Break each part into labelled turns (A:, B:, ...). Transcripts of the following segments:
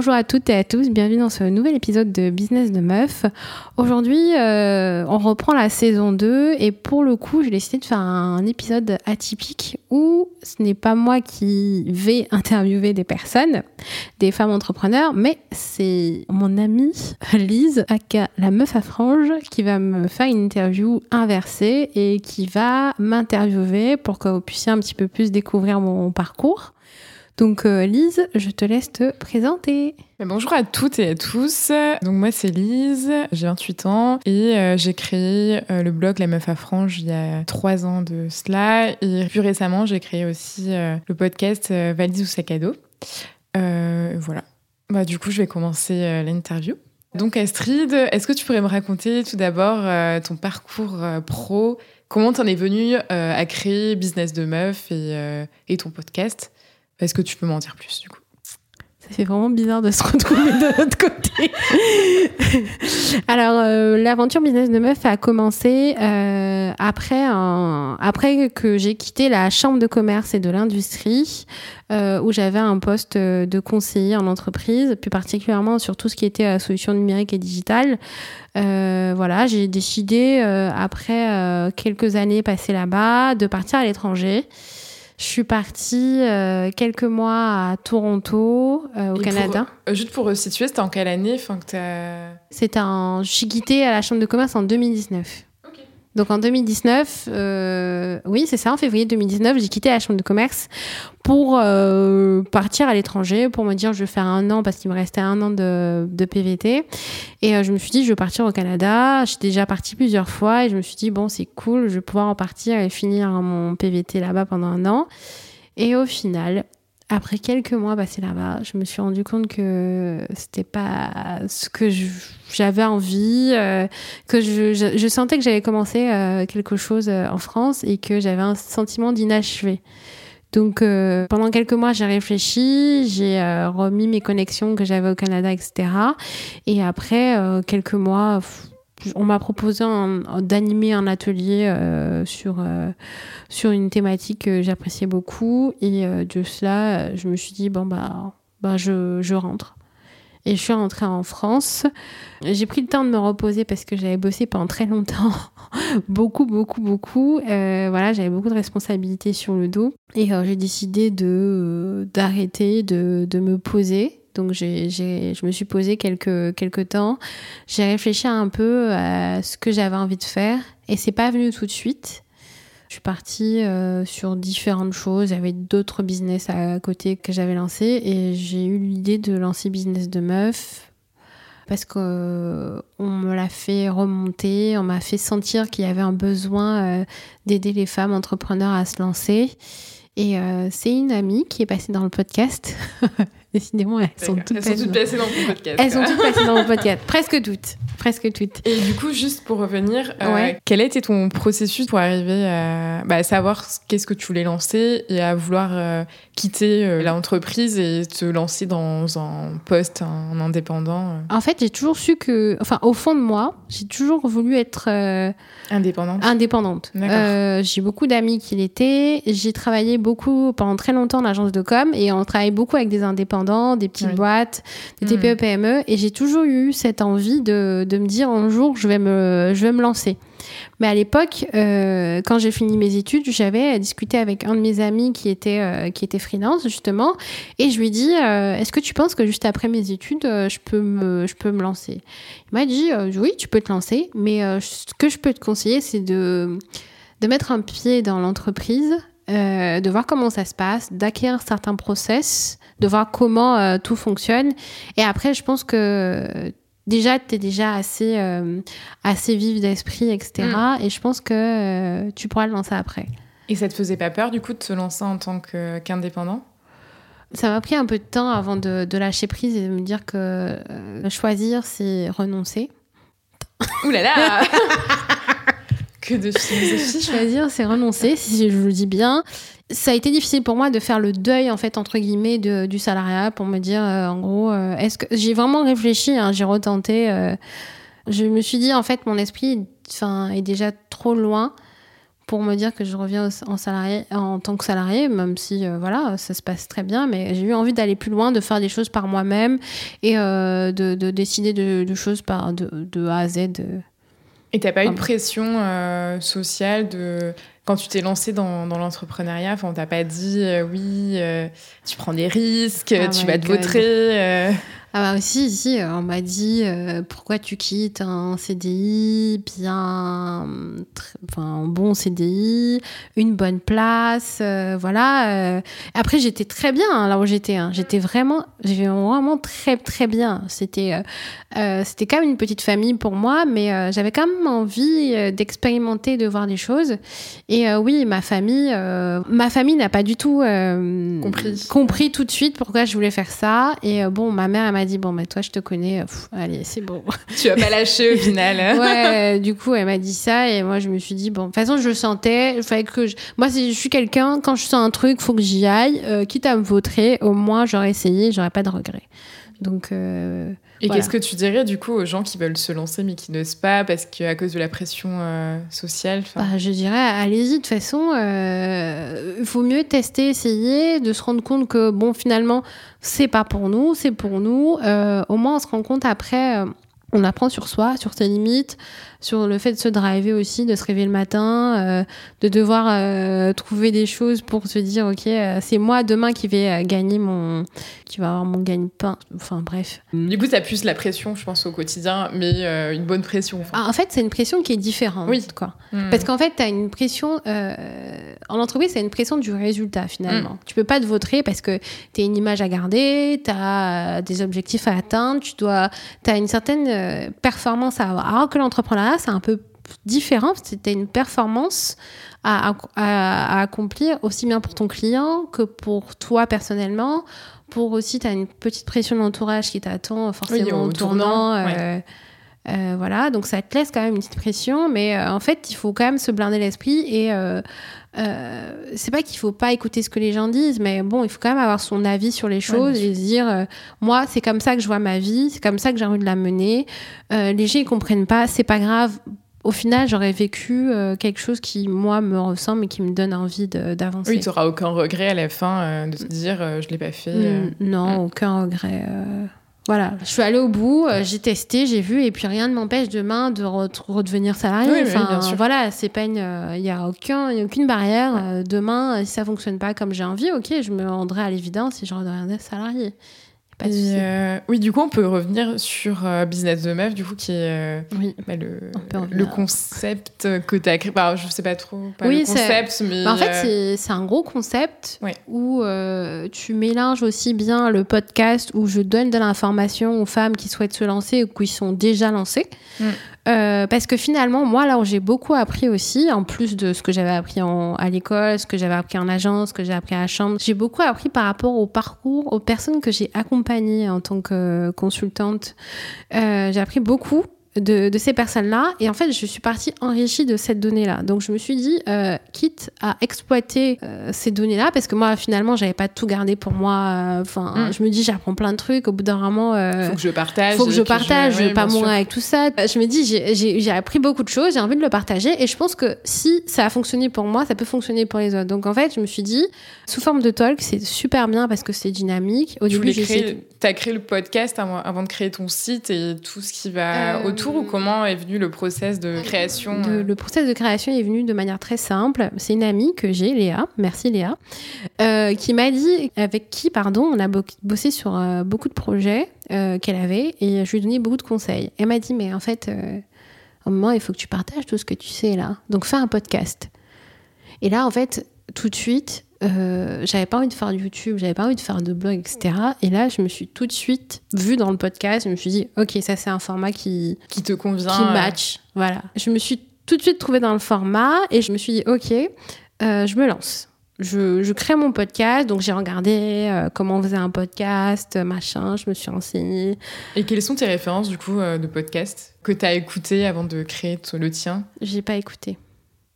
A: Bonjour à toutes et à tous, bienvenue dans ce nouvel épisode de Business de Meuf. Aujourd'hui, euh, on reprend la saison 2 et pour le coup, j'ai décidé de faire un épisode atypique où ce n'est pas moi qui vais interviewer des personnes, des femmes entrepreneurs, mais c'est mon amie Lise, aka la meuf à frange, qui va me faire une interview inversée et qui va m'interviewer pour que vous puissiez un petit peu plus découvrir mon parcours. Donc euh, Lise, je te laisse te présenter.
B: Bonjour à toutes et à tous. Donc moi c'est Lise, j'ai 28 ans et euh, j'ai créé euh, le blog La Meuf à Frange il y a trois ans de cela et plus récemment j'ai créé aussi le podcast Valise ou sac à dos. voilà. Bah, du coup je vais commencer l'interview. Donc Astrid, est-ce que tu pourrais me raconter tout d'abord ton parcours pro? Comment t'en es venue à créer Business de Meuf et, et ton podcast? Est-ce que tu peux m'en dire plus du coup?
A: Ça fait vraiment bizarre de se retrouver de l'autre côté. Alors, euh, l'aventure business de meuf a commencé euh, après, après que j'ai quitté la chambre de commerce et de l'industrie, euh, où j'avais un poste de conseiller en entreprise, plus particulièrement sur tout ce qui était solutions numériques et digitales. voilà, j'ai décidé, après quelques années passées là-bas, de partir à l'étranger. Je suis partie euh, quelques mois à Toronto, euh, au Canada.
B: Euh, juste pour situer, c'était en quelle année?
A: C'était en... Je suis quittée à la Chambre de commerce en 2019. Donc en 2019, euh, oui, c'est ça, en février 2019, j'ai quitté la chambre de commerce pour euh, partir à l'étranger, pour me dire je vais faire un an parce qu'il me restait un an de, de PVT. Et euh, je me suis dit je vais partir au Canada. Je suis déjà partie plusieurs fois et je me suis dit bon c'est cool, je vais pouvoir en partir et finir mon PVT là-bas pendant un an. Et au final, après quelques mois passés là-bas, je me suis rendu compte que c'était pas ce que j'avais envie, euh, que je, sentais que j'avais commencé euh, quelque chose euh, en France et que j'avais un sentiment d'inachevé. Donc pendant quelques mois, j'ai réfléchi, j'ai remis mes connexions que j'avais au Canada, etc. Et après quelques mois, on m'a proposé d'animer un atelier euh, sur, euh, sur une thématique que j'appréciais beaucoup. Et euh, de cela, je me suis dit, bon, bah, bah je, je rentre. Et je suis rentrée en France. J'ai pris le temps de me reposer parce que j'avais bossé pendant très longtemps. beaucoup, beaucoup, beaucoup. voilà, j'avais beaucoup de responsabilités sur le dos. Et j'ai décidé de, d'arrêter, de, de me poser donc j'ai, je me suis posé quelques, quelques temps. J'ai réfléchi un peu à ce que j'avais envie de faire et c'est pas venu tout de suite. Je suis partie euh, sur différentes choses. Avait d'autres business à côté que j'avais lancé et j'ai eu l'idée de lancer Business de Meuf parce qu'on euh, me l'a fait remonter, on m'a fait sentir qu'il y avait un besoin euh, d'aider les femmes entrepreneurs à se lancer. Et c'est une amie qui est passée dans le podcast Décidément, elles sont toutes,
B: elles sont toutes passées dans mon podcast.
A: Elles sont toutes passées dans mon podcast. Presque toutes. Presque toutes.
B: Et du coup, juste pour revenir, euh, quel a été ton processus pour arriver bah, à, savoir qu'est-ce que tu voulais lancer et à vouloir euh, quitter euh, l'entreprise et te lancer dans un poste en indépendant
A: En fait, j'ai toujours su que, enfin, au fond de moi, j'ai toujours voulu être
B: indépendante.
A: Indépendante. j'ai beaucoup d'amis qui l'étaient. J'ai travaillé beaucoup pendant très longtemps en agence de com et on travaille beaucoup avec des indépendants des petites boîtes, des TPE, PME. Et j'ai toujours eu cette envie de, de, me dire un jour, je vais me, je vais me lancer. Mais à l'époque, euh, quand j'ai fini mes études, j'avais discuté avec un de mes amis qui était, euh, qui était freelance, justement. Et je lui ai dit, euh, est-ce que tu penses que juste après mes études, je, peux me, je peux me lancer? Il m'a dit, oui, tu peux te lancer. Mais ce que je peux te conseiller, c'est de, de mettre un pied dans l'entreprise, de voir comment ça se passe, d'acquérir certains process de voir comment euh, tout fonctionne. Et après, je pense que déjà, tu es déjà assez, euh, assez vive d'esprit, etc. Mm. Et je pense que euh, tu pourras le lancer après.
B: Et ça te faisait pas peur, du coup, de te lancer en tant qu'indépendant?
A: Ça m'a pris un peu de temps avant de, de, lâcher prise et de me dire que choisir, c'est renoncer.
B: Ouh là là De
A: Choisir, c'est renoncer, si je le dis bien ça a été difficile pour moi de faire le deuil en fait entre guillemets du salariat pour me dire euh, en gros euh, est-ce que j'ai vraiment réfléchi hein, j'ai retenté euh, je me suis dit en fait mon esprit est déjà trop loin pour me dire que je reviens en, salarié, en tant que salarié, même si voilà, ça se passe très bien, mais j'ai eu envie d'aller plus loin, de faire des choses par moi-même et de, de, décider de, choses par, de, A à Z.
B: Et t'as pas eu de pression sociale de quand tu t'es lancé dans, dans l'entrepreneuriat, on t'a pas dit oui, tu prends des risques, ah tu vas te vautrer.
A: Ah bah aussi, ici, euh, on m'a dit euh, pourquoi tu quittes un CDI bien, enfin un bon CDI, une bonne place, euh, voilà. Après, j'étais très bien hein, là où j'étais. Hein. J'étais vraiment, j'étais vraiment très très bien. C'était, c'était quand même une petite famille pour moi, mais j'avais quand même envie d'expérimenter, de voir des choses. Et oui, ma famille, ma famille n'a pas du tout
B: compris.
A: compris tout de suite pourquoi je voulais faire ça. Et bon, ma mère, elle m'a dit bon mais toi je te connais allez c'est bon.
B: Tu vas pas lâcher au final
A: ouais du coup elle m'a dit ça et moi je me suis dit bon de toute façon je le sentais il fallait que je... moi je suis quelqu'un quand je sens un truc faut que j'y aille euh, quitte à me vautrer au moins j'aurais essayé j'aurais pas de regrets. Donc euh,
B: et qu'est-ce que tu dirais du coup aux gens qui veulent se lancer mais qui n'osent pas parce qu'à cause de la pression euh, sociale
A: bah, Je dirais allez-y de toute façon. Euh, il faut mieux tester, essayer, de se rendre compte que bon finalement c'est pas pour nous, c'est pour nous. Euh, au moins on se rend compte après on apprend sur soi, sur ses limites, sur le fait de se driver aussi, de se réveiller le matin, euh, de devoir euh, trouver des choses pour se dire ok euh, c'est moi demain qui vais gagner mon, qui va avoir mon gagne-pain. Enfin bref.
B: Du coup ça plus la pression je pense au quotidien, mais une bonne pression.
A: Ah, en fait c'est une pression qui est différente.
B: Oui.
A: Quoi. Hmm. Parce qu'en fait tu as une pression en entreprise c'est une pression du résultat finalement. Hmm. Tu peux pas te vautrer parce que tu as une image à garder, tu as des objectifs à atteindre, tu dois, as une certaine performance à avoir. Alors que l'entrepreneuriat c'est un peu différent. C'était une performance à, accomplir aussi bien pour ton client que pour toi personnellement. Pour aussi, tu as une petite pression de l'entourage qui t'attend forcément au, tournant. Euh, euh, voilà, donc ça te laisse quand même une petite pression, mais euh, en fait, il faut quand même se blinder l'esprit et euh, c'est pas qu'il faut pas écouter ce que les gens disent, mais bon, il faut quand même avoir son avis sur les choses et se dire, moi, c'est comme ça que je vois ma vie, c'est comme ça que j'ai envie de la mener. Les gens ils comprennent pas, c'est pas grave. Au final, j'aurais vécu quelque chose qui, moi, me ressemble et qui me donne envie d'avancer.
B: Oui, tu n'auras aucun regret à la fin de te dire, je l'ai pas fait.
A: non, mm. aucun regret. Voilà, je suis allée au bout, euh, j'ai testé, j'ai vu, et puis rien ne m'empêche demain de redevenir salarié. enfin, voilà, c'est pas il n'y a aucun, y a aucune barrière. Euh, demain, si ça fonctionne pas comme j'ai envie, ok, je me rendrai à l'évidence si je redeviendrai salarié.
B: Euh, oui, du coup, on peut revenir sur euh, Business de Meuf, du coup, qui est euh,
A: oui,
B: bah, le, le, concept que tu as créé. Bah, je sais pas trop, pas oui, le concept, mais.
A: Bah, en fait, c'est un gros concept où tu mélanges aussi bien le podcast où je donne de l'information aux femmes qui souhaitent se lancer ou qui sont déjà lancées. Mm. Euh, parce que finalement, moi, où j'ai beaucoup appris aussi, en plus de ce que j'avais appris à l'école, ce que j'avais appris en agence, ce que j'ai appris à la chambre, j'ai beaucoup appris par rapport au parcours, aux personnes que j'ai accompagnées en tant que consultante. Euh, j'ai appris beaucoup de, ces personnes-là. Et en fait, je suis partie enrichie de cette donnée-là. Donc, je me suis dit, euh, quitte à exploiter euh, ces données-là, parce que moi, finalement, j'avais pas tout gardé pour moi. Euh, enfin, mm. je me dis, j'apprends plein de trucs. Au bout d'un moment,
B: faut que je partage.
A: Faut que je partage. Je, vais pas mourir avec tout ça. Je me dis, j'ai appris beaucoup de choses. J'ai envie de le partager. Et je pense que si ça a fonctionné pour moi, ça peut fonctionner pour les autres. Donc, en fait, je me suis dit, sous forme de talk, c'est super bien parce que c'est dynamique.
B: Au début, j'ai créé... Tu as créé le podcast avant de créer ton site et tout ce qui va autour ou comment est venu le process de création
A: euh Le process de création est venu de manière très simple. C'est une amie que j'ai, Léa, merci Léa, euh, qui m'a dit, avec qui, pardon, on a bossé sur euh, beaucoup de projets qu'elle avait et je lui ai donné beaucoup de conseils. Elle m'a dit, mais en fait, un moment, il faut que tu partages tout ce que tu sais là. Donc fais un podcast. Et là, en fait, tout de suite, euh, j'avais pas envie de faire du YouTube, j'avais pas envie de faire de blog, etc. Et là, je me suis tout de suite vue dans le podcast. Je me suis dit, ok, ça c'est un format qui
B: qui te convient,
A: qui match. Voilà. Je me suis tout de suite trouvée dans le format et je me suis dit, ok, euh, je me lance. Je, je, crée mon podcast, donc j'ai regardé euh, comment on faisait un podcast, machin, je me suis renseignée.
B: Et quelles sont tes références du coup de podcast que tu as écouté avant de créer le tien?
A: J'ai pas écouté.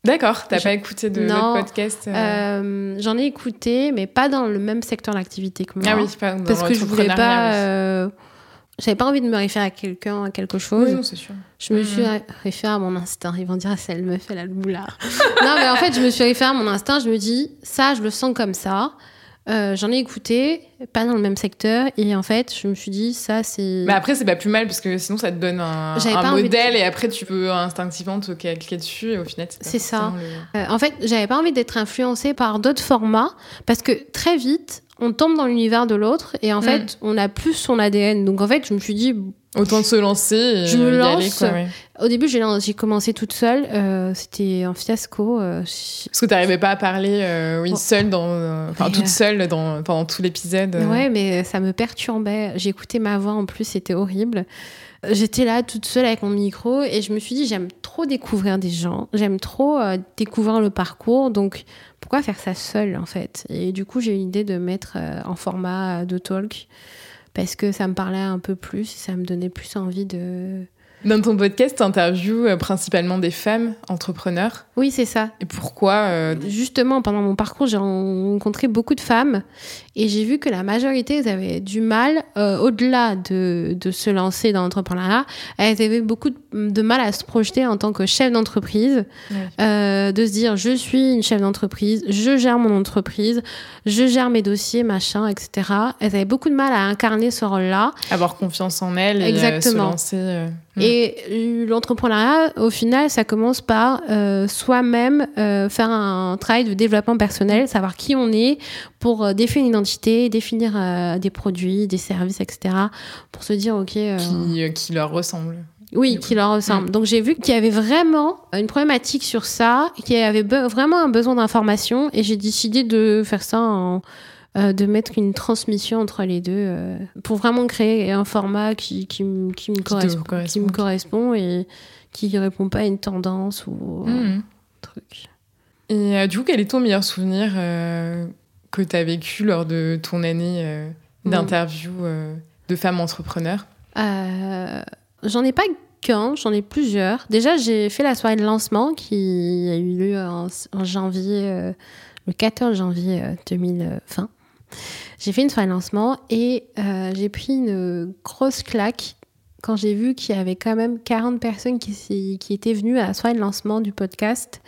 B: D'accord, t'as pas écouté de notre podcast
A: euh euh, J'en ai écouté, mais pas dans le même secteur d'activité que moi.
B: Ah oui, pas
A: dans Parce que je voulais pas. Euh, j'avais pas envie de me référer à quelqu'un, à quelque chose.
B: Oui, non, c'est sûr.
A: Je me suis
B: Mhm.
A: référée à mon instinct. Ils vont dire, ah, c'est elle me fait la boulard. non, mais en fait, je me suis référée à mon instinct. Je me dis, ça, je le sens comme ça. Euh, J'en ai écouté, pas dans le même secteur. Et en fait, je me suis dit, ça, c'est.
B: Mais après, c'est pas plus mal parce que sinon, ça te donne un,
A: de-
B: modèle et après, tu peux instinctivement te calquer dessus et au final, c'est
A: ça.
B: le-
A: Euh, en fait, j'avais pas envie d'être influencée par d'autres formats parce que très vite, on tombe dans l'univers de l'autre et en
B: Mm.
A: fait, on a plus son ADN. Donc en fait, je me suis dit,
B: Autant se lancer et
A: Je me
B: y aller,
A: lance.
B: quoi, ouais.
A: au début, j'ai commencé toute seule. euh, C'était un fiasco. euh,
B: Parce que t'arrivais pas à parler, euh, oui,
A: Oh.
B: seule dans, euh, enfin toute
A: euh,
B: seule dans, pendant tout l'épisode. euh.
A: Ouais, mais ça me perturbait. J'écoutais ma voix en plus, c'était horrible. J'étais là toute seule avec mon micro et je me suis dit, j'aime trop découvrir des gens, j'aime trop euh, découvrir le parcours, donc pourquoi faire ça seule en fait Et du coup, j'ai eu l'idée de mettre euh, en format euh, de talk parce que ça me parlait un peu plus et ça me donnait plus envie de.
B: Dans ton podcast, t'interviews euh, principalement des femmes entrepreneurs.
A: Oui, c'est ça.
B: Et pourquoi euh,
A: Justement, pendant mon parcours, j'ai rencontré beaucoup de femmes et j'ai vu que la majorité, elles avaient du mal, euh, au-delà de, de se lancer dans l'entrepreneuriat, elles avaient beaucoup de, de mal à se projeter en tant que chef d'entreprise,
B: Ouais.
A: euh, de se dire je suis une chef d'entreprise, je gère mon entreprise, je gère mes dossiers, machin, etc. Elles avaient beaucoup de mal à incarner ce rôle-là.
B: avoir confiance en elles et euh, se
A: Exactement.
B: lancer euh, mm.
A: Et l'entrepreneuriat, au final, ça commence par euh, soi-même faire un travail de développement personnel, savoir qui on est pour définir une identité, définir euh, des produits, des services, etc. Pour se dire, OK, euh,
B: qui, euh, qui leur ressemble.
A: oui, qui leur ressemble. Donc j'ai vu qu'il y avait vraiment une problématique sur ça, qu'il y avait vraiment un besoin d'information et j'ai décidé de faire ça en... euh, de mettre une transmission entre les deux euh, pour vraiment créer un format qui, qui, qui me
B: te
A: correspond, qui
B: correspond.
A: me correspond et qui répond pas à une tendance ou un
B: Mm.
A: truc.
B: Et du coup, quel est ton meilleur souvenir que tu as vécu lors de ton année euh, d'interview euh, de femmes entrepreneurs
A: Euh, j'en ai pas qu'un, j'en ai plusieurs. Déjà, j'ai fait la soirée de lancement qui a eu lieu en, en janvier, le 14 janvier euh, 2020. J'ai fait une soirée de lancement et j'ai pris une grosse claque quand j'ai vu qu'il y avait quand même 40 personnes qui étaient venues à la soirée de lancement du podcast.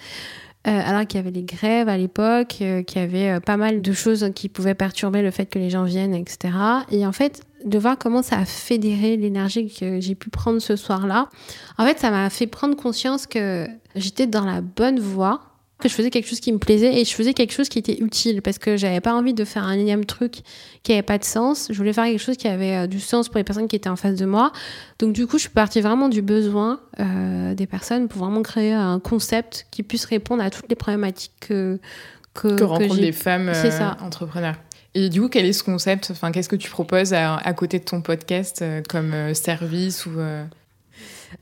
A: Euh, alors qu'il y avait les grèves à l'époque, euh, qu'il y avait euh, pas mal de choses qui pouvaient perturber le fait que les gens viennent, etc. Et en fait, de voir comment ça a fédéré l'énergie que j'ai pu prendre ce soir-là, en fait, ça m'a fait prendre conscience que j'étais dans la bonne voie, que je faisais quelque chose qui me plaisait et je faisais quelque chose qui était utile parce que j'avais pas envie de faire un énième truc qui avait pas de sens. Je voulais faire quelque chose qui avait euh, du sens pour les personnes qui étaient en face de moi. Donc du coup, je suis partie vraiment du besoin euh, des personnes pour vraiment créer un concept qui puisse répondre à toutes les problématiques que que,
B: rencontrent les femmes euh,
A: ça.
B: entrepreneurs. Et du coup, quel est ce concept? Enfin, qu'est-ce que tu proposes à, à côté de ton podcast euh, comme service ou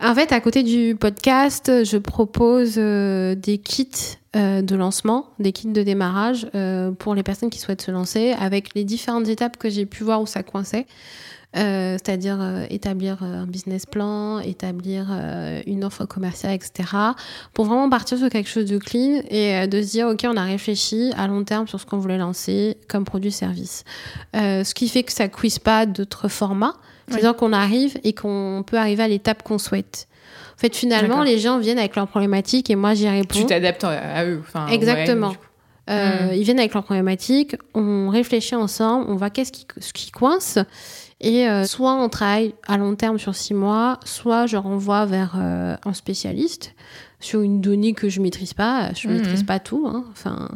A: En fait, à côté du podcast, je propose euh, des kits euh, de lancement, des kits de démarrage euh, pour les personnes qui souhaitent se lancer, avec les différentes étapes que j'ai pu voir où ça coinçait. C'est-à-dire établir un business plan, établir une offre commerciale, etc. Pour vraiment partir sur quelque chose de clean et de se dire, OK, on a réfléchi à long terme sur ce qu'on voulait lancer comme produit-service. Ce qui fait que ça ne cuise pas d'autres formats. C'est-à-dire qu'on arrive et qu'on peut arriver à l'étape qu'on souhaite. En fait, finalement, les gens viennent avec leurs problématiques et moi, j'y réponds.
B: tu t'adaptes à, à eux enfin,
A: Exactement.
B: ouais.
A: Euh,
B: Mm.
A: Ils viennent avec leurs problématiques, on réfléchit ensemble, on voit qu'est-ce qui, ce qui coince. Et euh, soit on travaille à long terme sur six mois, soit je renvoie vers euh, un spécialiste sur une donnée que je maîtrise pas. Je
B: Mhm.
A: maîtrise pas tout. hein. Enfin,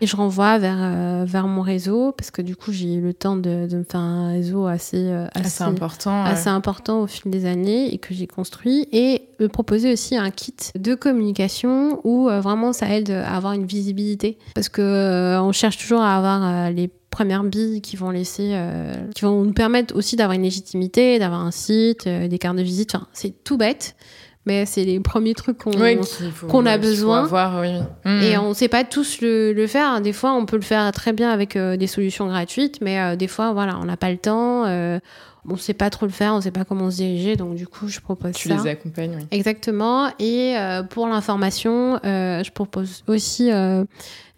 A: et je renvoie vers, euh, vers mon réseau parce que du coup, j'ai eu le temps de, de me faire un réseau assez, euh, assez,
B: important.
A: assez important au fil des années et que j'ai construit et me proposer aussi un kit de communication où euh, vraiment ça aide à avoir une visibilité parce que on cherche toujours à avoir les premières billes qui vont laisser euh, qui vont nous permettre aussi d'avoir une légitimité d'avoir un site euh, des cartes de visite enfin c'est tout bête mais c'est les premiers trucs qu'on a besoin.
B: avoir, oui, oui. Mm.
A: et on ne sait pas tous le, le faire. Des fois, on peut le faire très bien avec euh, des solutions gratuites, mais euh, des fois, voilà, on n'a pas le temps. euh, on ne sait pas trop le faire, on ne sait pas comment se diriger. Donc, du coup, je propose
B: tu
A: ça.
B: les accompagnes, oui.
A: Exactement. Et euh, pour l'information, euh, je propose aussi euh,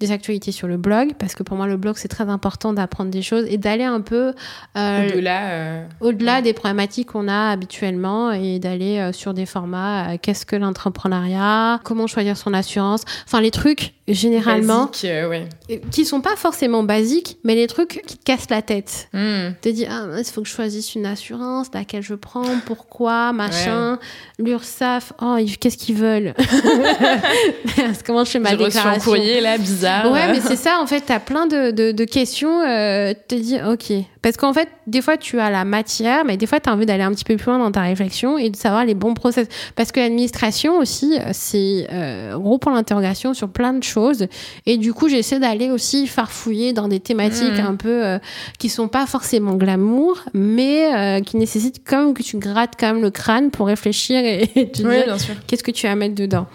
A: des actualités sur le blog, parce que pour moi, le blog, c'est très important d'apprendre des choses et d'aller un peu
B: au-delà, euh,
A: au-delà des problématiques qu'on a habituellement et d'aller sur des formats. qu'est-ce que l'entrepreneuriat Comment choisir son assurance Enfin, les trucs généralement
B: Basique,
A: qui sont pas forcément basiques, mais les trucs qui te cassent la tête.
B: Hmm.
A: Te dis ah il faut que je choisisse une assurance, laquelle je prends, pourquoi, machin, l'URSSAF, oh qu'est-ce qu'ils veulent Comment je fais ma déclaration
B: un courrier là bizarre.
A: Ouais, mais c'est ça en fait, tu as plein de, de, questions, euh, te dis ok, parce qu'en fait des fois tu as la matière, mais des fois tu as envie d'aller un petit peu plus loin dans ta réflexion et de savoir les bons process, parce que l'administration aussi c'est euh, gros pour l'interrogation sur plein de choses et du coup, j'essaie d'aller aussi farfouiller dans des thématiques mmh. un peu euh, qui sont pas forcément glamour, mais euh, qui nécessitent comme que tu grattes quand même le crâne pour réfléchir et, te dire qu'est-ce que tu vas mettre dedans.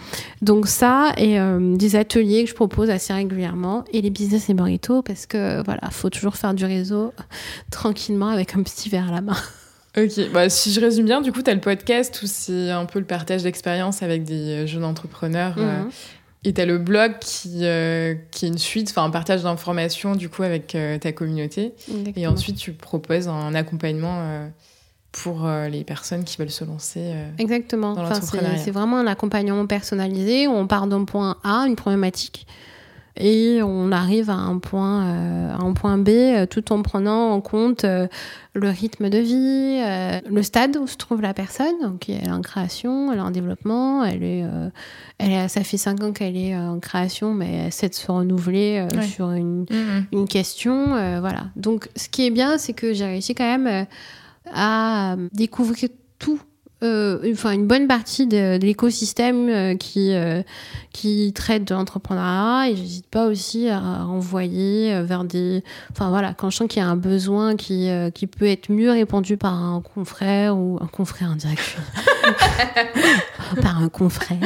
A: Donc ça et euh, des ateliers que je propose assez régulièrement et les business et burrito parce que voilà, faut toujours faire du réseau tranquillement avec un petit verre à la main.
B: Ok, bah, si je résume bien, du coup, tu as le podcast où c'est un peu le partage d'expérience avec des jeunes entrepreneurs. Mmh. Et tu as le blog qui, euh, qui est une suite, enfin un partage d'informations du coup avec euh, ta communauté. Et ensuite, tu proposes un accompagnement euh, pour les personnes qui veulent se lancer
A: Exactement. dans C'est vraiment un accompagnement personnalisé où on part d'un point A, une problématique, et on arrive à un point, euh, à un point B euh, tout en prenant en compte euh, le rythme de vie, le stade où se trouve la personne. Donc, elle est en création, elle est en développement, elle est, elle ça fait cinq ans qu'elle est en création, mais elle essaie de se renouveler sur une, mm-hmm. une question. voilà. Donc, ce qui est bien, c'est que j'ai réussi quand même à découvrir tout euh, enfin une bonne partie de, l'écosystème euh, qui euh, qui traite de l'entrepreneuriat. Et j'hésite pas aussi à envoyer vers des enfin voilà quand je sens qu'il y a un besoin qui qui peut être mieux répondu par un confrère ou un confrère indirect par un confrère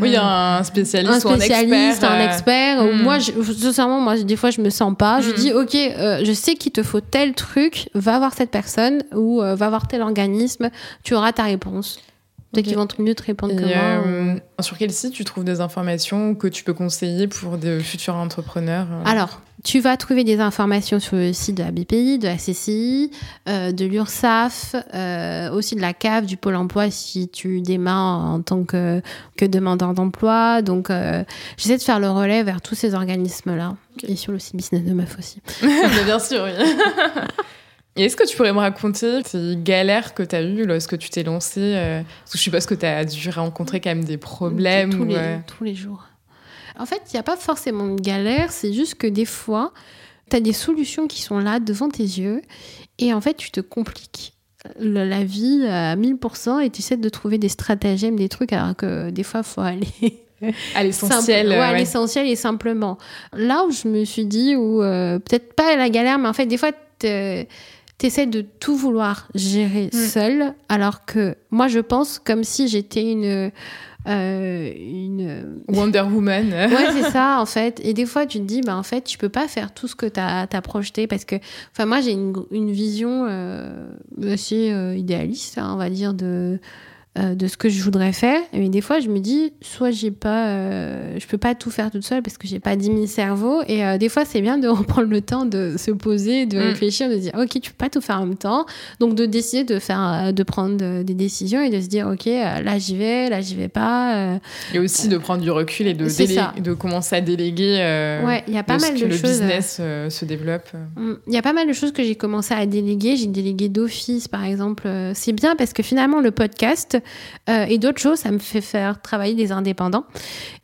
B: oui un spécialiste,
A: un spécialiste
B: ou un
A: expert un expert hmm. moi je, sincèrement moi des fois je me sens pas je hmm. dis ok je sais qu'il te faut tel truc va voir cette personne ou va voir tel organisme tu auras ta réponse. Qu'ils vont mieux te répondre que moi. Euh,
B: sur quel site tu trouves des informations que tu peux conseiller pour de futurs entrepreneurs euh
A: Alors, tu vas trouver des informations sur le site de la BPI, de la CCI, euh, de l'URSSAF, aussi de la CAF, du Pôle emploi si tu démarres en tant que, que demandeur d'emploi. Donc, j'essaie de faire le relais vers tous ces organismes-là. Et sur le site Business de Meuf aussi.
B: bien sûr, oui. est-ce que tu pourrais me raconter ces galères que tu as eues lorsque tu t'es lancé euh, Parce que je suppose que tu as dû rencontrer quand même des problèmes.
A: Tous, les, euh, tous les jours. En fait, il n'y a pas forcément de galère, c'est juste que des fois, tu as des solutions qui sont là devant tes yeux et en fait, tu te compliques la vie à 1000% et tu essaies de trouver des stratagèmes, des trucs, alors que des fois, il faut aller
B: à l'essentiel.
A: Ouais, à l'essentiel et simplement. Là où je me suis dit, ou euh, peut-être pas la galère, mais en fait, des fois, t'essaies de tout vouloir gérer mm. seul, alors que moi, je pense comme si j'étais une. Euh, une
B: Wonder Woman.
A: ouais, c'est ça, en fait. Et des fois, tu te dis, bah, en fait, tu peux pas faire tout ce que tu as, projeté parce que, enfin, moi, j'ai une, une, vision euh, assez euh, idéaliste, hein, on va dire, de euh, de ce que je voudrais faire. Mais des fois, je me dis, soit j'ai pas, euh, je peux pas tout faire toute seule parce que j'ai pas 10 000 cerveaux. Et euh, des fois, c'est bien de reprendre le temps de se poser, de mm. réfléchir, de dire, ok, tu peux pas tout faire en même temps. Donc, de décider de faire, de prendre des décisions et de se dire, ok, là j'y vais, là j'y vais pas.
B: et aussi de prendre du recul et de, de commencer à déléguer.
A: ouais, il y a pas mal de
B: que
A: choses.
B: le business se développe.
A: Mm. Il y a pas mal de choses que j'ai commencé à déléguer. J'ai délégué d'office, par exemple. C'est bien parce que finalement, le podcast, euh, et d'autres choses, ça me fait faire travailler des indépendants.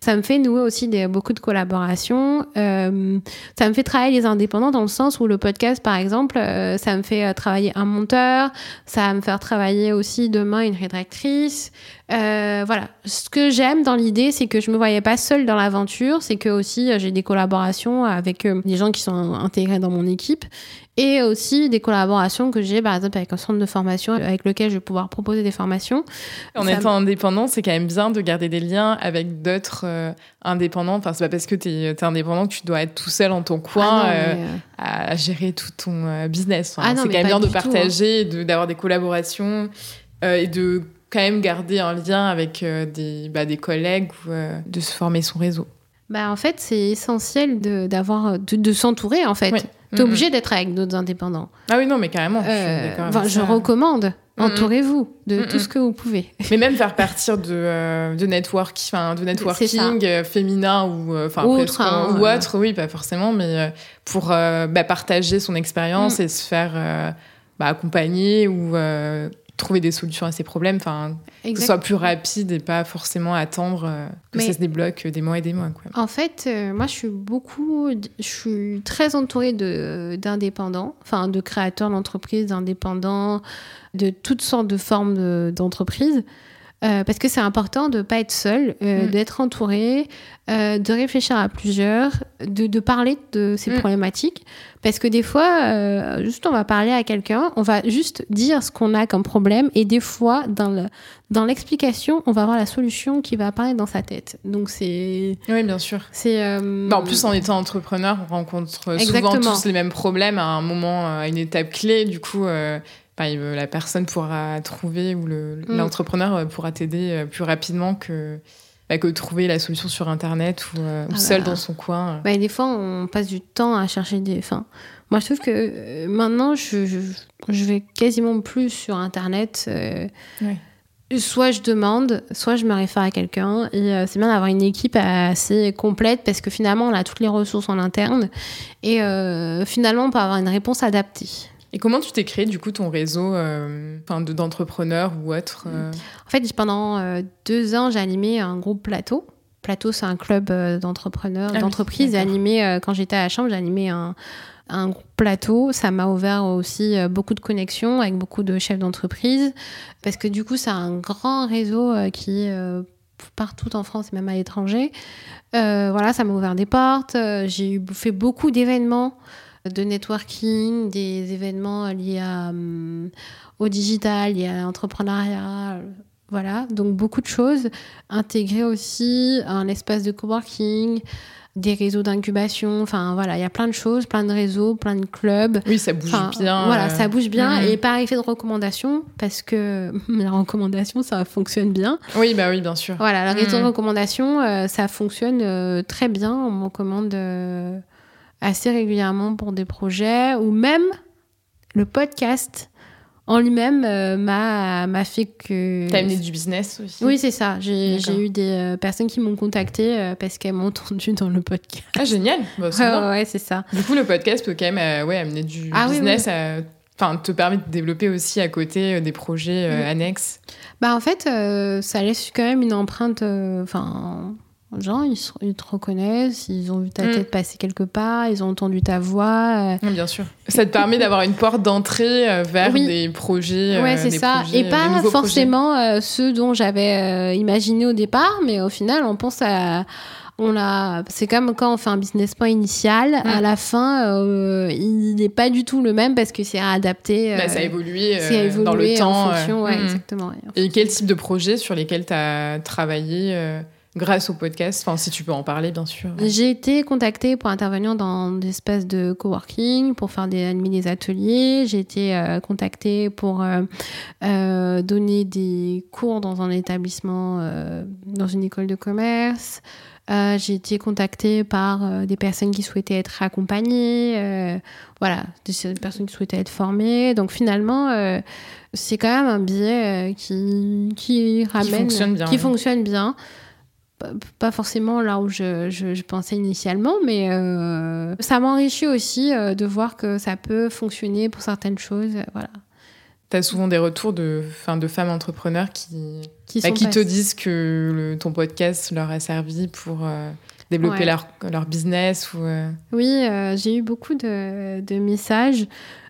A: Ça me fait nouer aussi des, beaucoup de collaborations. Euh, ça me fait travailler les indépendants dans le sens où le podcast, par exemple, euh, ça me fait travailler un monteur, ça va me faire travailler aussi demain une rédactrice. Voilà. Ce que j'aime dans l'idée, c'est que je me voyais pas seule dans l'aventure, c'est que aussi j'ai des collaborations avec des gens qui sont intégrés dans mon équipe et aussi des collaborations que j'ai par exemple avec un centre de formation avec lequel je vais pouvoir proposer des formations.
B: En étant indépendant, c'est quand même bien de garder des liens avec d'autres euh, indépendants. Enfin, c'est pas parce que tu es, indépendant que tu dois être tout seul en ton coin ah euh, euh, à gérer tout ton business. Ah c'est quand même bien de hein. partager, d'avoir des collaborations et de quand même garder un lien avec des, bah, des collègues ou de se former son réseau.
A: bah, En fait, c'est essentiel de, d'avoir, de, s'entourer, en fait. Oui. T'es obligé d'être avec d'autres indépendants.
B: Ah oui, non, mais carrément.
A: je, je recommande. Entourez-vous de tout ce que vous pouvez.
B: Mais même faire partir de, euh, de, network, de networking euh, féminin ou, euh, enfin,
A: autre, hein,
B: ou autre, oui, pas forcément, mais pour bah, partager son expérience mm. et se faire bah, accompagner ou trouver des solutions à ces problèmes, enfin, que ce soit plus rapide et pas forcément attendre euh, que ça se débloque des mois et des mois. Quoi.
A: En fait, euh, moi, je suis beaucoup, je suis très entourée d'indépendants, enfin, de créateurs d'entreprises, d'indépendants, de toutes sortes de formes d'entreprises. Euh, parce que c'est important de ne pas être seul, mm. d'être entouré, de réfléchir à plusieurs, de, de parler de ces mm. problématiques. Parce que des fois, euh, juste on va parler à quelqu'un, on va juste dire ce qu'on a comme problème, et des fois, dans le, dans l'explication, on va avoir la solution qui va apparaître dans sa tête. Donc c'est.
B: Oui, bien sûr.
A: C'est. Euh,
B: bah, en plus, en étant entrepreneur, on rencontre souvent tous les mêmes problèmes à un moment, à une étape clé. Du coup. Euh, bah, la personne pourra trouver ou mm. l'entrepreneur pourra t'aider plus rapidement que bah, que trouver la solution sur Internet ou, euh, ah seul bah. dans son coin.
A: Bah, des fois, on passe du temps à chercher des. Enfin, moi, je trouve que euh, maintenant, je, je, vais quasiment plus sur Internet. Euh, soit je demande, soit je me réfère à quelqu'un. Et c'est bien d'avoir une équipe assez complète parce que finalement, on a toutes les ressources en interne. Et finalement, on peut avoir une réponse adaptée.
B: Et comment tu t'es créé du coup ton réseau euh, d'entrepreneurs ou autre euh
A: En fait, pendant euh, deux ans, j'ai animé un groupe Plateau. Plateau, c'est un club d'entrepreneurs, ah d'entreprises. animé, quand j'étais à la chambre, j'ai animé un, un groupe Plateau. Ça m'a ouvert aussi beaucoup de connexions avec beaucoup de chefs d'entreprise. Parce que du coup, c'est un grand réseau qui est partout en France et même à l'étranger. voilà, ça m'a ouvert des portes. J'ai fait beaucoup d'événements de networking, des événements liés à, hum, au digital, liés à l'entrepreneuriat. Voilà, donc beaucoup de choses. Intégrer aussi un espace de coworking, des réseaux d'incubation. Enfin, voilà, il y a plein de choses, plein de réseaux, plein de clubs.
B: Oui, ça bouge bien.
A: Voilà, ça bouge bien. Mhm. Et par effet de recommandation, parce que la recommandation, ça fonctionne bien.
B: Oui, bah oui, bien sûr.
A: Voilà, la réseau de mhm. recommandation, euh, ça fonctionne euh, très bien. On me recommande. Euh, assez régulièrement pour des projets ou même le podcast en lui-même euh, m'a, m'a fait que...
B: T'as amené du business aussi
A: Oui, c'est ça. J'ai, eu des euh, personnes qui m'ont contacté euh, parce qu'elles m'ont entendu dans le podcast.
B: Ah, génial
A: bah, c'est ouais, c'est ça.
B: Du coup, le podcast peut quand même ouais, amener du ah business, enfin, te permet de développer aussi à côté des projets mm. annexes.
A: Bah, en fait, ça laisse quand même une empreinte... Enfin gens, ils, ils, te reconnaissent, ils ont vu ta mm. tête passer quelque part, ils ont entendu ta voix.
B: Euh. Bien sûr. Ça te permet d'avoir une porte d'entrée euh, vers des projets.
A: Ouais, c'est ça. Et pas forcément euh, ceux dont j'avais imaginé au départ, mais au final, on pense à. On l'a, c'est comme quand on fait un business plan initial, mm. à la fin, il n'est pas du tout le même parce que c'est adapté.
B: Bah, ça a évolué, dans le temps.
A: En fonction, ouais, mm. exactement.
B: Et quel type de projet sur lesquels tu as travaillé grâce au podcast Enfin, si tu peux en parler, bien sûr.
A: J'ai été contactée pour intervenir dans des espaces de coworking, pour faire des, animer des ateliers. J'ai été euh, contactée pour euh, euh, donner des cours dans un établissement, dans une école de commerce. j'ai été contactée par des personnes qui souhaitaient être accompagnées, voilà, des personnes qui souhaitaient être formées. Donc finalement, c'est quand même un biais qui, qui ramène, qui fonctionne bien. Qui fonctionne bien pas forcément là où je, je, pensais initialement, mais euh, ça m'enrichit aussi euh, de voir que ça peut fonctionner pour certaines choses. Voilà.
B: Tu as souvent des retours de, fin, de femmes entrepreneurs qui, qui, bah, qui te disent que ton podcast leur a servi pour euh, développer leur, leur, business ou,
A: Oui, j'ai eu beaucoup de, de messages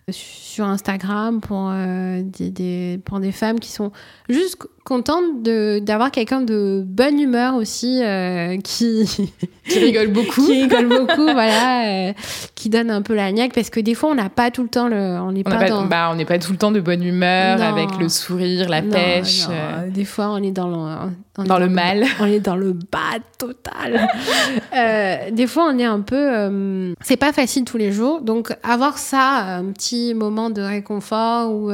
A: sur Instagram pour, des, des, pour des femmes qui sont juste contente d'avoir quelqu'un de bonne humeur aussi euh, qui
B: qui rigole beaucoup.
A: qui rigole beaucoup voilà euh, qui donne un peu la niaque parce que des fois on n'a pas tout le temps le on n'est pas, dans...
B: bah, on pas tout le temps de bonne humeur avec le sourire la pêche
A: euh. des fois on est dans le
B: dans, le mal.
A: on est dans le bas total. Des fois on est un peu c'est pas facile tous les jours. Donc avoir ça un petit petit moment de réconfort ou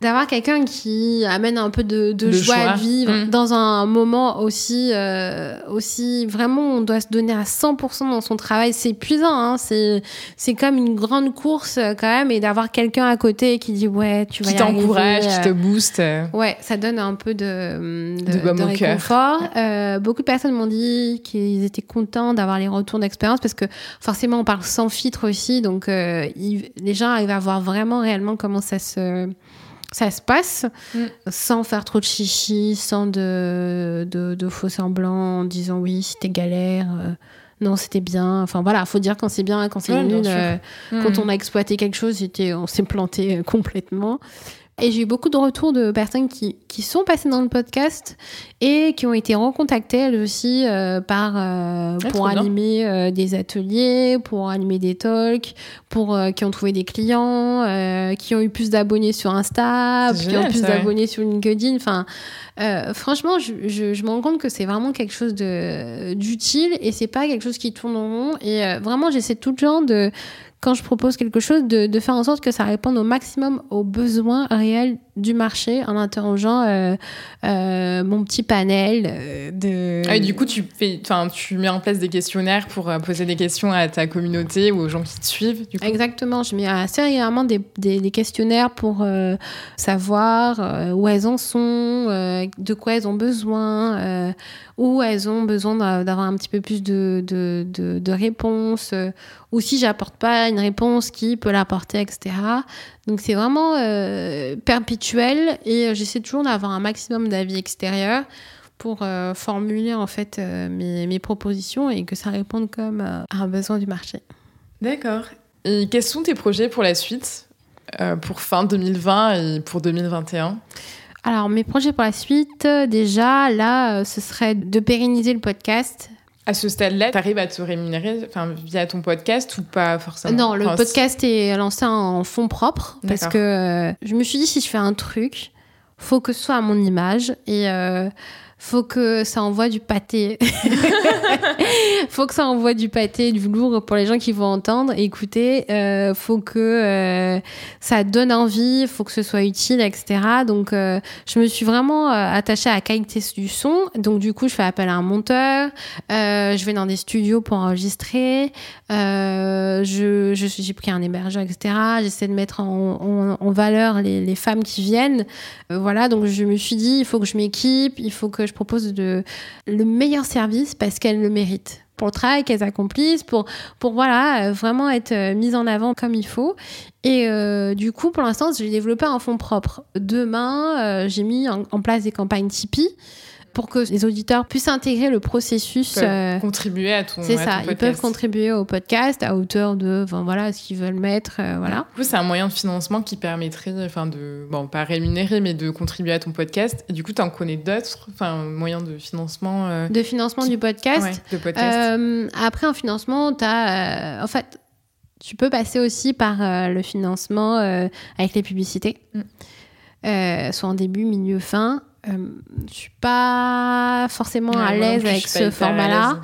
A: d'avoir quelqu'un qui amène un peu de, joie à vivre mm. dans un moment aussi, aussi vraiment, on doit se donner à 100% dans son travail. C'est épuisant, hein, c'est, c'est comme une grande course quand même et d'avoir quelqu'un à côté qui dit ouais, tu vas
B: qui t'encourage, qui te booste.
A: Ouais, ça donne un peu de, de, de, réconfort. beaucoup de personnes m'ont dit qu'ils étaient contents d'avoir les retours d'expérience parce que forcément on parle sans filtre aussi, donc euh, les gens arrivent à voir vraiment réellement comment ça se ça se passe mm. sans faire trop de chichi, sans de, de, faux semblants en disant oui c'était galère. Euh, non, c'était bien. Enfin voilà, faut dire quand c'est bien, quand c'est nul. Euh, quand mm. on a exploité quelque chose, on s'est planté complètement. Et j'ai eu beaucoup de retours de personnes qui, qui, sont passées dans le podcast et qui ont été recontactées elles aussi euh, par, euh, ah, pour animer euh, des ateliers, pour animer des talks, pour, qui ont trouvé des clients, qui ont eu plus d'abonnés sur Insta, qui ont plus d'abonnés sur LinkedIn. Enfin, franchement, je, je, je, me rends compte que c'est vraiment quelque chose d'utile et c'est pas quelque chose qui tourne en rond. Et vraiment, j'essaie tout le temps de quand je propose quelque chose, de, de, faire en sorte que ça réponde au maximum aux besoins réels du marché en interrogeant euh, euh, mon petit panel euh, de.
B: Ah, et du coup, tu, fais, tu mets en place des questionnaires pour poser des questions à ta communauté ou aux gens qui te suivent. Du coup?
A: Exactement. Je mets assez régulièrement des, des, questionnaires pour savoir où elles en sont, de quoi elles ont besoin, où elles ont besoin d'avoir un petit peu plus de, de, de, de réponses, ou si j'apporte pas une réponse, qui peut l'apporter, etc. Donc c'est vraiment euh, perpétuel et euh, j'essaie toujours d'avoir un maximum d'avis extérieurs pour euh, formuler en fait mes, mes, propositions et que ça réponde comme à un besoin du marché.
B: D'accord. Et quels sont tes projets pour la suite, pour fin 2020 et pour 2021
A: alors, mes projets pour la suite, déjà, là, ce serait de pérenniser le podcast
B: à ce stade-là, tu arrives à te rémunérer via ton podcast ou pas forcément?
A: Non, le podcast est lancé en fonds propres parce que euh, je me suis dit si je fais un truc, faut que ce soit à mon image et euh, faut que ça envoie du pâté. faut que ça envoie du pâté, du lourd pour les gens qui vont entendre, écouter. Euh, faut que euh, ça donne envie, faut que ce soit utile, etc. Donc, euh, je me suis vraiment euh, attachée à la qualité du son. Donc, du coup, je fais appel à un monteur. Je vais dans des studios pour enregistrer. je, j'ai pris un hébergeur, etc. J'essaie de mettre en, en, en valeur les, les, femmes qui viennent. voilà. Donc, je me suis dit, il faut que je m'équipe, il faut que je propose de, le meilleur service parce qu'elles le méritent pour le travail qu'elles accomplissent, pour, pour voilà, euh, vraiment être euh, mises en avant comme il faut. Et euh, du coup, pour l'instant, j'ai développé un fonds propre. Demain, j'ai mis en, en, place des campagnes Tipeee pour que les auditeurs puissent intégrer le processus.
B: Euh, contribuer à ton.
A: C'est ça, ils peuvent contribuer au podcast à hauteur de, enfin voilà, ce qu'ils veulent mettre, euh, voilà.
B: Du coup, c'est un moyen de financement qui permettrait, enfin de, bon, pas rémunérer, mais de contribuer à ton podcast. Et du coup, tu en connais d'autres, enfin moyens de financement. Euh,
A: de financement du podcast. de podcast. après, en financement, tu as, en fait. Tu peux passer aussi par le financement avec les publicités, mm. soit en début, milieu, fin. Euh, je suis pas forcément à l'aise avec ce format-là.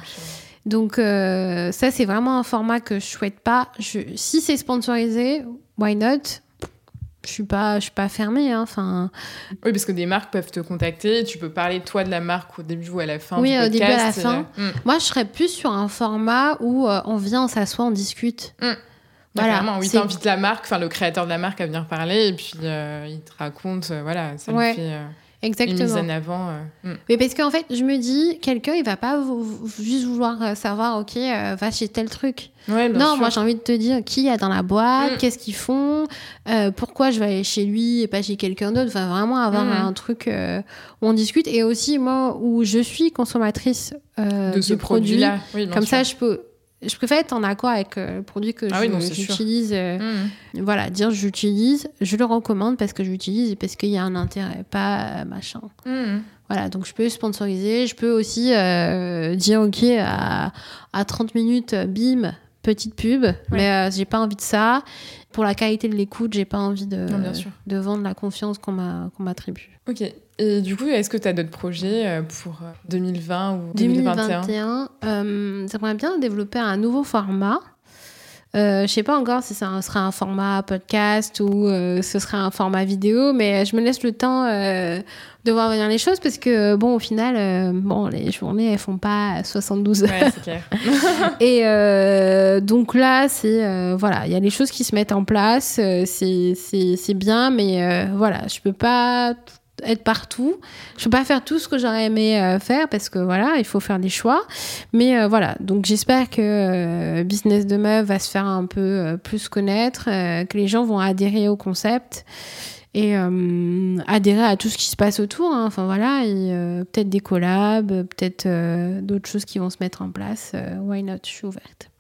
A: Donc euh, ça, c'est vraiment un format que je souhaite pas. Je, si c'est sponsorisé, why not? Je suis pas je suis pas fermée hein. enfin
B: oui parce que des marques peuvent te contacter tu peux parler toi de la marque au début ou à la fin
A: oui
B: du
A: au début à la fin euh, hmm. moi je serais plus sur un format où on vient on s'assoit on discute
B: hmm. Voilà, oui, t'invites la marque, enfin le créateur de la marque à venir parler et puis il te raconte, voilà, ça
A: ouais.
B: fait.
A: Exactement.
B: Une mise en avant. Euh,
A: hmm. Mais parce qu'en fait, je me dis, quelqu'un, il va pas juste vouloir euh, savoir, ok, euh, va chez tel truc. non, moi j'ai envie de te dire qui y a dans la boîte, hmm. qu'est-ce qu'ils font, pourquoi je vais aller chez lui et pas chez quelqu'un d'autre. Enfin, vraiment avoir hmm. un truc où on discute. Et aussi, moi, où je suis consommatrice de ce produit, produit comme ça, je peux je préfère être en accord avec euh, le produit que ah j'utilise. Euh, mmh. Voilà, dire j'utilise, je le recommande parce que j'utilise et parce qu'il y a un intérêt, pas machin. Mmh. Voilà, donc je peux sponsoriser, je peux aussi euh, dire ok à, à 30 minutes, bim, petite pub, mais j'ai pas envie de ça. Pour la qualité de l'écoute, j'ai pas envie de, de vendre la confiance qu'on m'attribue.
B: Ok. Et du coup, est-ce que tu as d'autres projets euh, pour 2020 euh, ou 2021
A: 2021, euh, j'aimerais bien développer un nouveau format je sais pas encore si ça sera un format podcast ou ce sera un format vidéo, mais je me laisse le temps de voir venir les choses parce que bon au final euh, bon les journées elles font pas 72 heures
B: ouais, clair.
A: et euh, donc là c'est euh, voilà il y a les choses qui se mettent en place c'est c'est bien mais voilà je peux pas être partout je peux pas faire tout ce que j'aurais aimé faire parce que voilà il faut faire des choix mais voilà donc j'espère que business de meuf va se faire un peu plus connaître que les gens vont adhérer au concept et euh, adhérer à tout ce qui se passe autour. Hein. Enfin voilà, euh, peut-être des collabs, peut-être euh, d'autres choses qui vont se mettre en place. why not? Je suis ouverte.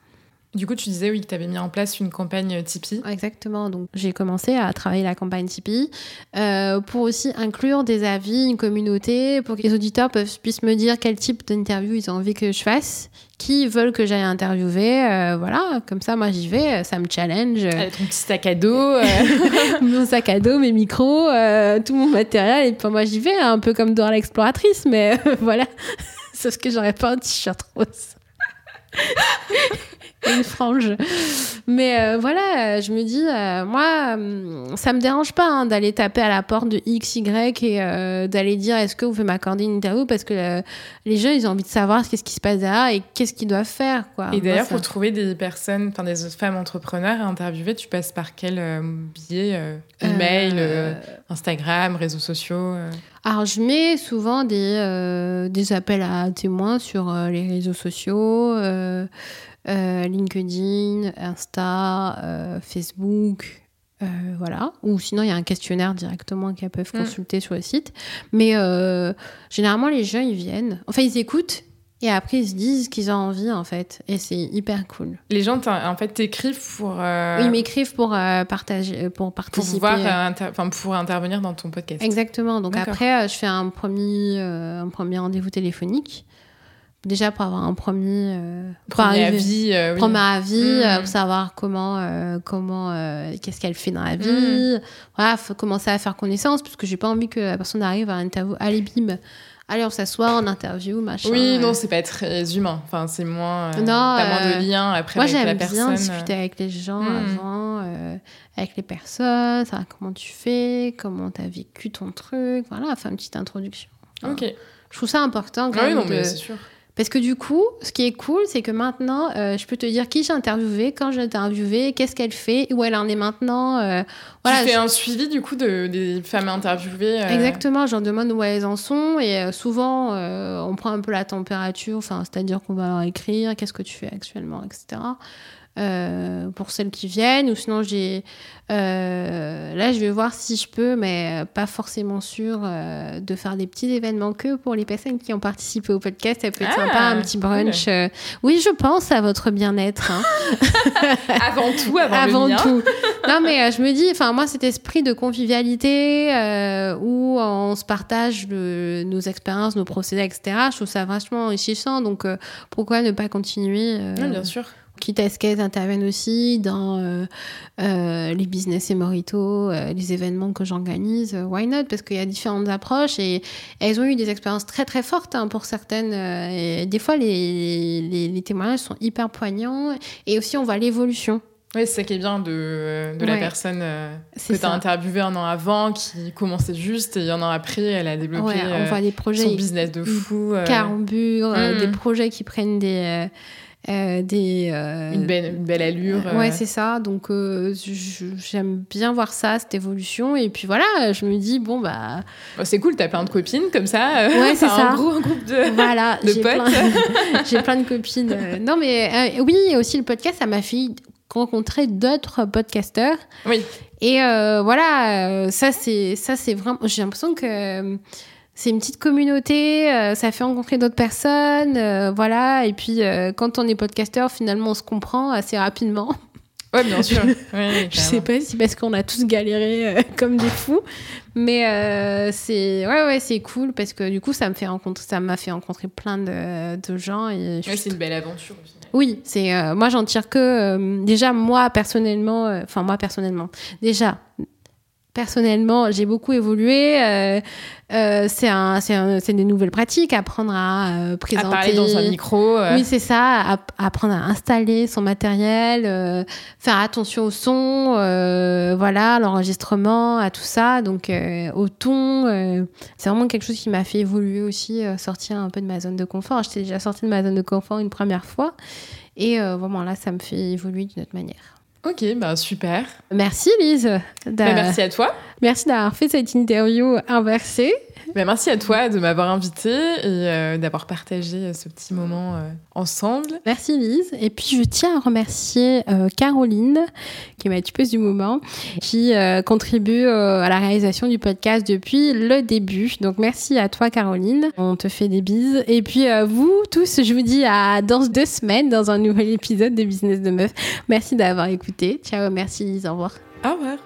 B: Du coup, tu disais oui que tu avais mis en place une campagne Tipeee.
A: Exactement. Donc, j'ai commencé à travailler la campagne Tipeee euh, pour aussi inclure des avis, une communauté, pour que les auditeurs puissent me dire quel type d'interview ils ont envie que je fasse, qui veulent que j'aille interviewer. Euh, voilà, comme ça, moi, j'y vais, ça me challenge.
B: Avec ton petit sac à dos. Euh.
A: mon sac à dos, mes micros, tout mon matériel. Et puis, moi, j'y vais, un peu comme Dora l'exploratrice, mais voilà. Sauf que j'aurais pas un t-shirt rose. Une frange. Mais euh, voilà, je me dis, euh, moi, euh, ça me dérange pas hein, d'aller taper à la porte de XY et d'aller dire est-ce que vous pouvez m'accorder une interview? Parce que les gens, ils ont envie de savoir qu'est-ce qui se passe derrière et qu'est-ce qu'ils doivent faire. Quoi.
B: Et d'ailleurs, pour trouver des personnes, enfin des femmes entrepreneurs à interviewer, tu passes par quel biais Email, Instagram, réseaux sociaux
A: alors, je mets souvent des, des appels à témoins sur les réseaux sociaux. Euh, LinkedIn, Insta, euh, Facebook. Euh, voilà. Ou sinon, il y a un questionnaire directement qu'elles peuvent mm. consulter sur le site. Mais généralement, les gens, ils viennent. Enfin, ils écoutent et après, ils se disent qu'ils ont envie, en fait. Et c'est hyper cool.
B: Les gens, en fait, t'écrivent pour...
A: Ils m'écrivent pour, partager, pour participer.
B: Pour pouvoir pour intervenir dans ton podcast.
A: Exactement. Donc après, je fais un premier, un premier rendez-vous téléphonique déjà pour avoir un premier,
B: euh, premier avis,
A: euh, premier avis mmh. euh, pour savoir comment, comment qu'est-ce qu'elle fait dans la vie. Mmh. Voilà, faut commencer à faire connaissance parce que j'ai pas envie que la personne arrive à un interview, allez bim, allez on s'assoit en interview, machin.
B: Oui, non, c'est pas très humain. Enfin, c'est moins, non, moins de lien après
A: avec
B: la personne.
A: Moi, j'aime bien discuter avec les gens mmh. avant, avec les personnes, savoir comment tu fais, comment tu as vécu ton truc, voilà, faire une petite introduction.
B: ok.
A: Je trouve ça important
B: quand ah oui, non, mais c'est sûr.
A: Parce que du coup, ce qui est cool, c'est que maintenant, euh, je peux te dire qui j'ai interviewé, quand j'ai interviewé, qu'est-ce qu'elle fait, où elle en est maintenant. Euh,
B: voilà, tu fais un suivi du coup de, des femmes interviewées.
A: Euh... Exactement, j'en demande où elles en sont et euh, souvent on prend un peu la température, enfin, c'est-à-dire qu'on va leur écrire qu'est-ce que tu fais actuellement, etc. Euh, pour celles qui viennent. Ou sinon, j'ai. Euh, là, je vais voir si je peux, mais pas forcément sûr, euh, de faire des petits événements que pour les personnes qui ont participé au podcast. Ça peut être sympa, un ah, petit brunch. Oui, je pense à votre bien-être. Hein.
B: avant tout, avant, avant le tout.
A: Non, mais je me dis, enfin, moi, cet esprit de convivialité où on se partage nos expériences, nos procédés, etc., je trouve ça vachement enrichissant. Donc, pourquoi ne pas continuer
B: bien sûr
A: quitte à ce qu'elles interviennent aussi dans euh, euh, les business et morito, euh, les événements que j'organise, why not? Parce qu'il y a différentes approches et elles ont eu des expériences très très fortes hein, pour certaines. et des fois, les, les, témoignages sont hyper poignants et aussi on voit l'évolution.
B: Oui, c'est ça qui est bien de, de la personne que tu as interviewée un an avant, qui commençait juste, et il y en a après, elle a développé
A: on voit des projets,
B: son business de fou.
A: Carambure, des mm. projets qui prennent des euh, des,
B: euh, une, belle, une, belle, allure.
A: Ouais, euh. c'est ça. Donc, j'aime bien voir ça, cette évolution. Et puis voilà, je me dis, bon, bah.
B: Oh, c'est cool, t'as plein de copines comme ça.
A: Ouais, c'est
B: ça. Un gros groupe de,
A: voilà,
B: de potes.
A: j'ai plein de copines. Non, mais oui, aussi le podcast, ça m'a fait rencontrer d'autres podcasteurs.
B: Oui.
A: Et voilà, ça, c'est vraiment. J'ai l'impression que c'est une petite communauté, euh, ça fait rencontrer d'autres personnes, euh, voilà. Et puis euh, quand on est podcasteur, finalement, on se comprend assez rapidement.
B: Ouais, bien sûr.
A: je sais pas si parce qu'on a tous galéré comme des fous, mais c'est ouais ouais c'est cool parce que du coup ça me fait rencontrer, ça m'a fait rencontrer plein de, de gens et
B: c'est une belle aventure.
A: Oui, c'est moi j'en tire que déjà moi personnellement, enfin moi personnellement, déjà personnellement, j'ai beaucoup évolué. Euh, euh, c'est un, des nouvelles pratiques, apprendre à euh, présenter. À
B: parler dans un micro.
A: Oui, c'est ça. apprendre à installer son matériel, faire attention au son, voilà, l'enregistrement, à tout ça. Donc, au ton, c'est vraiment quelque chose qui m'a fait évoluer aussi, sortir un peu de ma zone de confort. J'étais déjà sortie de ma zone de confort une première fois. Et vraiment, là, ça me fait évoluer d'une autre manière.
B: Ok, bah super.
A: Merci Lise.
B: Bah, merci à toi.
A: Merci d'avoir fait cette interview inversée.
B: Bah, merci à toi de m'avoir invité et euh, d'avoir partagé euh, ce petit moment euh, ensemble.
A: Merci Lise. Et puis je tiens à remercier Caroline, qui est ma tupeuse du moment, qui contribue à la réalisation du podcast depuis le début. Donc merci à toi Caroline. On te fait des bises. Et puis vous tous, je vous dis à dans deux semaines dans un nouvel épisode de Business de Meuf. Merci d'avoir écouté. Ciao, merci Lise. Au revoir.
B: Au revoir.